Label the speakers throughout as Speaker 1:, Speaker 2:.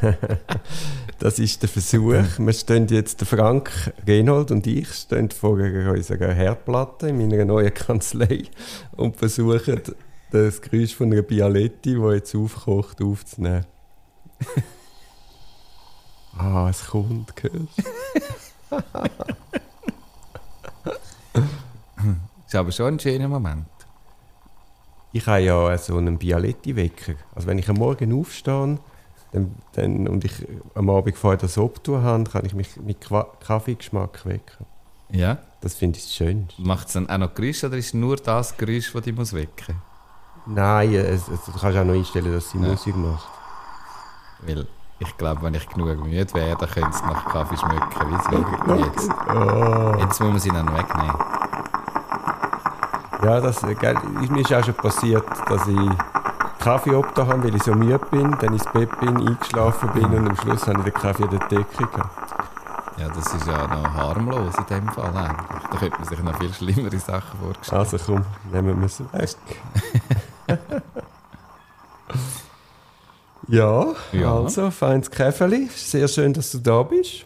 Speaker 1: das ist der Versuch. Wir stehen jetzt, der Frank Renold und ich, stehen vor unserer Herdplatte in meiner neuen Kanzlei und versuchen, das Geräusch von einer Bialetti, die jetzt aufkocht, aufzunehmen. ah, es kommt, hörst
Speaker 2: ist aber schon ein schöner Moment.
Speaker 1: Ich habe ja so einen Bialetti-Wecker. Also wenn ich am Morgen aufstehe dann, dann, und ich am Abend vorher das Obtun habe, kann ich mich mit Kaffeegeschmack wecken.
Speaker 2: Ja?
Speaker 1: Das finde ich schön.
Speaker 2: Macht es dann auch noch Geräusche oder ist es nur das Geräusch, das dich muss wecken
Speaker 1: Nein, es, es, du kannst auch noch einstellen, dass sie ja. Musik macht.
Speaker 2: Weil ich glaube, wenn ich genug müde wäre, dann könnte es nach Kaffee schmecken. Wie jetzt. Oh. jetzt muss man sie dann wegnehmen.
Speaker 1: Ja, das gell, mir ist auch schon passiert, dass ich Kaffee habe, weil ich so müde bin, dann ins Bett bin, eingeschlafen bin und am Schluss habe ich den Kaffee an der Decke gehabt.
Speaker 2: Ja, das ist ja noch harmlos in dem Fall eigentlich. Da könnte man sich noch viel schlimmere Sachen vorstellen.
Speaker 1: Also komm, nehmen wir es weg. ja, ja, also, feines Käferli. Sehr schön, dass du da bist.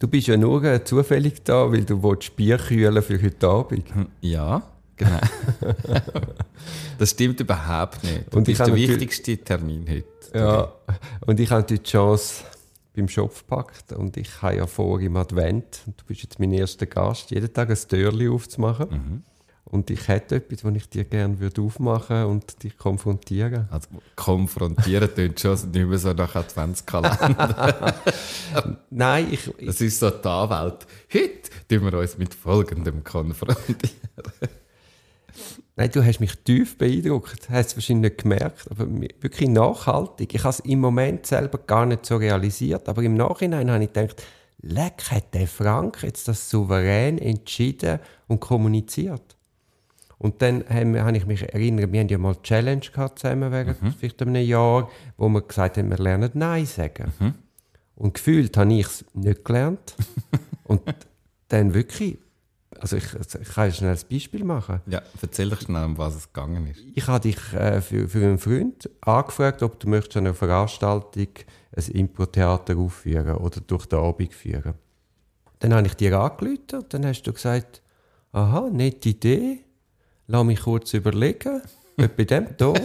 Speaker 1: Du bist ja nur äh, zufällig da, weil du Bier kühlen für heute Abend.
Speaker 2: Ja. Genau. das stimmt überhaupt nicht. Und das ist der wichtigste Termin heute.
Speaker 1: Ja, und ich habe die Chance beim Schopf gepackt und ich habe ja vor im Advent, und du bist jetzt mein erster Gast, jeden Tag ein Türchen aufzumachen. Mhm. Und ich hätte etwas, was ich dir gerne würde aufmachen und dich konfrontieren.
Speaker 2: Also konfrontieren klingt schon nicht mehr so nach Adventskalender.
Speaker 1: Nein, ich, ich...
Speaker 2: Das ist so die Anwalt. Heute tun wir uns mit Folgendem konfrontieren.
Speaker 1: Nein, du hast mich tief beeindruckt. Hast es wahrscheinlich nicht gemerkt, aber wirklich nachhaltig. Ich habe es im Moment selber gar nicht so realisiert, aber im Nachhinein habe ich gedacht, leck, hat der Frank jetzt das souverän entschieden und kommuniziert. Und dann habe ich mich erinnert, wir haben ja mal eine Challenge gehabt zusammen während mhm. vielleicht einem Jahr, wo wir gesagt haben, wir lernen Nein sagen. Mhm. Und gefühlt habe ich es nicht gelernt. und dann wirklich also ich, ich kann schnell ein Beispiel machen.
Speaker 2: Ja, erzähl doch schnell, um was es gegangen ist.
Speaker 1: Ich habe dich äh, für, für einen Freund angefragt, ob du möchtest an einer Veranstaltung ein Impro-Theater aufführen oder durch den Abend führen. Dann habe ich dir angerufen und dann hast du gesagt, aha, nette Idee, lass mich kurz überlegen, bei dem Ton.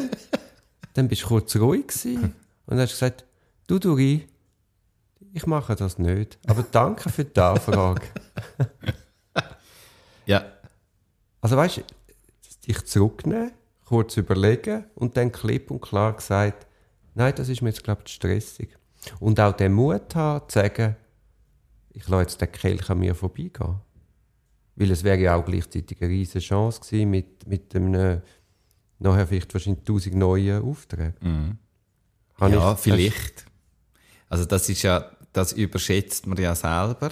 Speaker 1: dann bist du kurz ruhig gewesen und hast gesagt, du Duri, ich mache das nicht, aber danke für die Anfrage.
Speaker 2: Ja.
Speaker 1: Also weißt du, dich zurücknehmen, kurz überlegen und dann klipp und klar gesagt, nein, das ist mir jetzt, glaube ich, stressig. Und auch den Mut haben, zu sagen, ich lasse jetzt den Kelch an mir vorbeigehen. Weil es wäre ja auch gleichzeitig eine riesige Chance gewesen mit, mit einem nachher vielleicht wahrscheinlich tausend neuen Aufträgen.
Speaker 2: Mhm. ja, ich, vielleicht. Also das ist ja, das überschätzt man ja selber.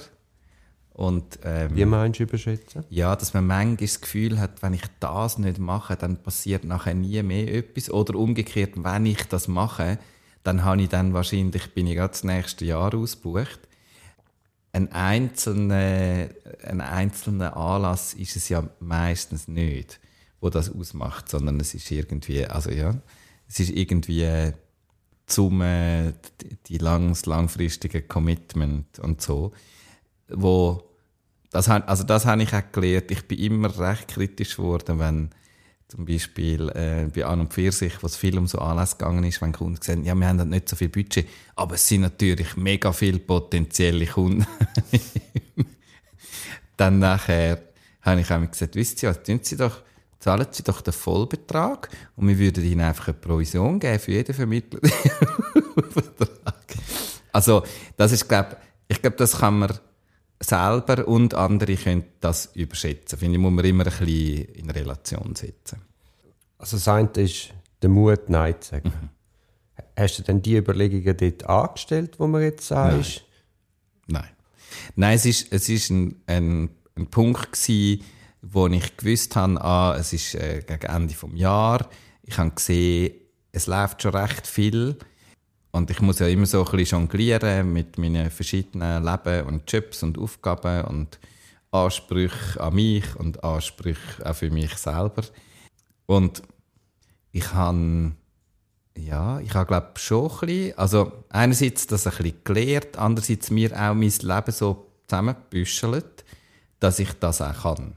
Speaker 2: Und, ähm,
Speaker 1: Wie meinst du überschätzen?
Speaker 2: Ja, dass man manchmal das Gefühl hat, wenn ich das nicht mache, dann passiert nachher nie mehr etwas. Oder umgekehrt, wenn ich das mache, dann habe ich dann wahrscheinlich, bin ich gerade das nächste Jahr ausgebucht. Ein einzelner, ein einzelner Anlass ist es ja meistens nicht, wo das ausmacht, sondern es ist irgendwie, also ja, es ist irgendwie zum äh, die langs, langfristige Commitment und so, wo das, also das habe ich auch gelernt. Ich bin immer recht kritisch geworden, wenn zum Beispiel äh, bei An und Pfirsich, wo es viel um so Anlässe gegangen ist, wenn Kunden gesagt ja, wir haben halt nicht so viel Budget, aber es sind natürlich mega viele potenzielle Kunden. Dann nachher habe ich auch gesagt, wisst ihr was, Sie doch, zahlen Sie doch den Vollbetrag und wir würden Ihnen einfach eine Provision geben für jeden Vermittler. also, das ist, glaube ich, glaube, das kann man selber und andere können das überschätzen. Finde ich, muss man immer ein bisschen in Relation setzen.
Speaker 1: Also das eine ist der Mut, Nein zu sagen. Mhm. Hast du denn die Überlegungen dort angestellt, wo man jetzt sagst?
Speaker 2: Nein. Nein. Nein, es ist, es ist ein, ein, ein Punkt gewesen, wo ich gewusst habe, ah, es ist äh, gegen Ende des Jahres. Ich habe gesehen, es läuft schon recht viel und ich muss ja immer so ein bisschen jonglieren mit meinen verschiedenen Leben und Jobs und Aufgaben und Ansprüche an mich und Ansprüche auch für mich selber. Und ich habe Ja, ich habe glaube schon ein bisschen, also einerseits das ein bisschen gelernt, andererseits mir auch mein Leben so zusammengebüschelt, dass ich das auch kann.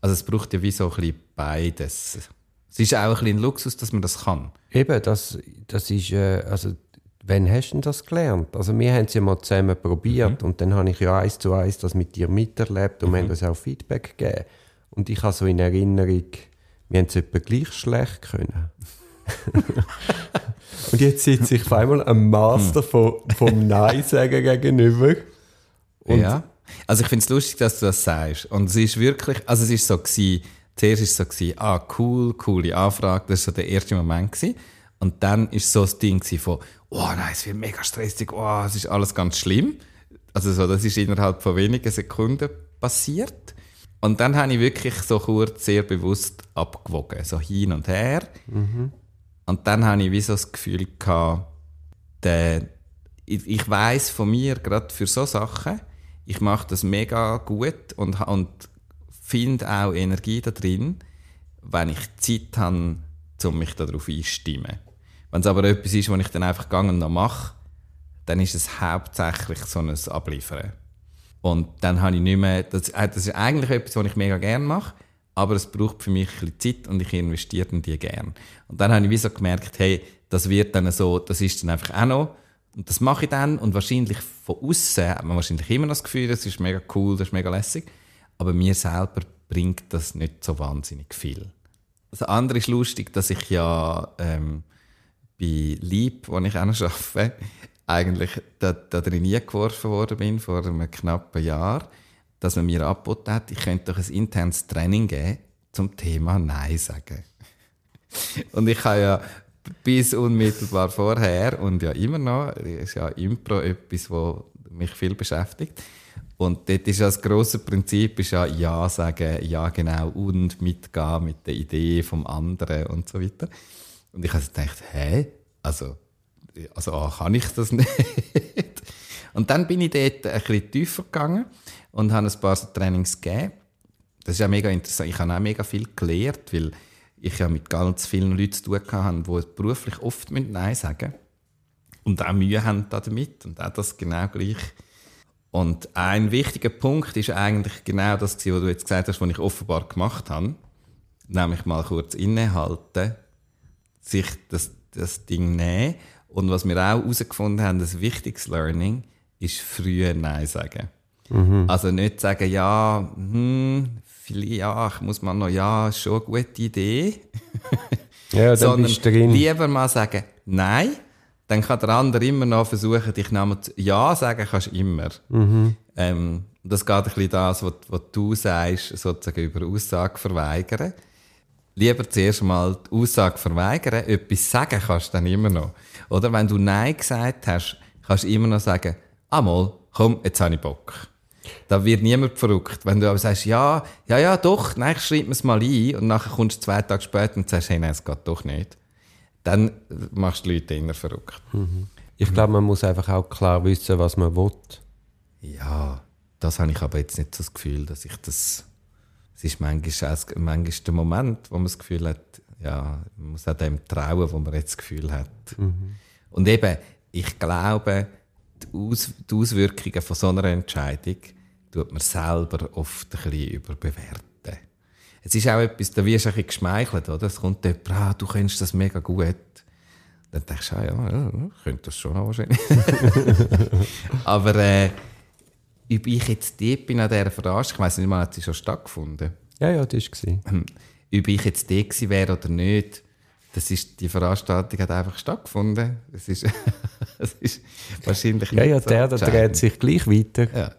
Speaker 2: Also es braucht ja wie so ein bisschen beides. Es ist auch ein bisschen ein Luxus, dass man das kann.
Speaker 1: Eben, das, das ist, äh, also wann hast du denn das gelernt? Also wir haben es ja mal zusammen probiert und dann habe ich ja eins zu eins das mit dir miterlebt und wir haben uns auch Feedback gegeben. Und ich habe so in Erinnerung, wir haben es etwa gleich schlecht können. und jetzt sitze ich auf einmal einem Master von, vom Nein sagen gegenüber. Und
Speaker 2: ja. Also ich finde es lustig, dass du das sagst. Und es ist wirklich, also es ist so gewesen, zuerst ist es so gewesen, ah, cool, coole Anfrage, das war so der erste Moment gewesen. Und dann ist so das Ding von, oh nein, es wird mega stressig, oh, es ist alles ganz schlimm. Also so, das ist innerhalb von wenigen Sekunden passiert. Und dann habe ich wirklich so kurz sehr bewusst abgewogen, so hin und her. Und dann habe ich wie so das Gefühl gehabt, der, ich, ich weiß von mir, gerade für so Sachen, ich mache das mega gut und, und finde auch Energie da drin, wenn ich Zeit habe, um mich darauf einzustimmen. Wenn es aber etwas ist, was ich dann einfach gegangen noch mache, dann ist es hauptsächlich so ein Abliefern. Und dann habe ich nicht mehr, das, äh, das ist eigentlich etwas, was ich mega gerne mache, aber es braucht für mich ein bisschen Zeit und ich investiere in die gerne. Und dann habe ich wie so gemerkt, hey, das wird dann so, das ist dann einfach auch noch, und das mache ich dann und wahrscheinlich von außen hat man wahrscheinlich immer noch das Gefühl, das ist mega cool, das ist mega lässig, aber mir selber bringt das nicht so wahnsinnig viel. Das andere ist lustig, dass ich ja ähm, bei Lieb, wo ich auch noch arbeite, eigentlich da, da drin geworfen worden bin, vor einem knappen Jahr, dass man mir angeboten hat, ich könnte doch ein internes Training geben zum Thema Nein sagen. Und ich habe ja bis unmittelbar vorher und ja immer noch, ist ja Impro etwas, was mich viel beschäftigt. Und dort ist ja das grosse Prinzip ist ja Ja sagen, Ja genau und mitgehen mit der Idee vom anderen und so weiter. Und ich habe gedacht, hä? Also, also A, kann ich das nicht? Und dann bin ich dort ein bisschen tiefer gegangen und habe ein paar Trainings gegeben. Das ist ja mega interessant. Ich habe auch mega viel gelernt, weil ich ja mit ganz vielen Leuten zu tun hatte, die beruflich oft Nein sagen müssen. Und auch Mühe haben damit und auch das genau gleich. Und ein wichtiger Punkt ist eigentlich genau das, was du jetzt gesagt hast, was ich offenbar gemacht habe. Nämlich mal kurz innehalten, sich das, das Ding nehmen. Und was wir auch herausgefunden haben, das wichtiges Learning, ist früher Nein sagen. Also nicht sagen, ja, hm, vielleicht, ja, ich muss mal noch, ja, ist schon eine gute Idee.
Speaker 1: Ja, dann
Speaker 2: Sondern
Speaker 1: bist du drin.
Speaker 2: lieber mal sagen, nein, dann kann der andere immer noch versuchen, dich nochmal zu, ja sagen kannst du immer. Ähm, das geht ein bisschen das, was, was du sagst, sozusagen über Aussage verweigern. Lieber zuerst mal die Aussage verweigern, etwas sagen kannst du dann immer noch. Oder wenn du Nein gesagt hast, kannst du immer noch sagen, einmal, komm, jetzt habe ich Bock. Da wird niemand verrückt. Wenn du aber sagst, ja, ja, ja, doch, nein, ich schreibe es mal ein und nachher kommst du zwei Tage später und sagst, hey, nein, es geht doch nicht. Dann machst du die Leute immer verrückt.
Speaker 1: Ich glaube, man muss einfach auch klar wissen, was man will.
Speaker 2: Ja, das habe ich aber jetzt nicht so das Gefühl, dass ich das. Es ist manchmal, manchmal der Moment, wo man das Gefühl hat, ja, man muss auch dem trauen, wo man jetzt das Gefühl hat. Und eben, ich glaube, die, Aus die Auswirkungen von so einer Entscheidung tut man selber oft ein bisschen überbewerten. Es ist auch etwas, da wirst du ein bisschen geschmeichelt, oder? Es kommt jemand, ah, du kennst das mega gut. Dann denkst du, ah, ja, ja, könnte das schon auch wahrscheinlich. Aber äh, ob ich jetzt dort bin an dieser Veranstaltung, ich weiss nicht mal, hat sie schon stattgefunden,
Speaker 1: Ja, ja, das war.
Speaker 2: ähm, ob ich jetzt dort gewesen wäre oder nicht, das ist, die Veranstaltung hat einfach stattgefunden. Es ist, es ist wahrscheinlich
Speaker 1: Ja, ja, der, der dreht sich gleich weiter.
Speaker 2: Ja.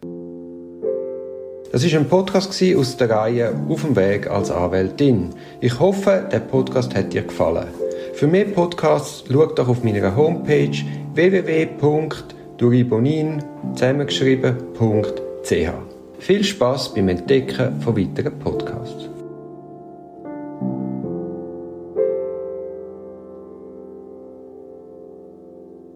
Speaker 1: Das ist ein Podcast aus der Reihe Auf dem Weg als Anwältin. Ich hoffe, der Podcast hat dir gefallen. Für mehr Podcasts schau doch auf meiner Homepage www.duribonin zusammengeschrieben.ch. Viel Spaß beim Entdecken von weiteren Podcasts.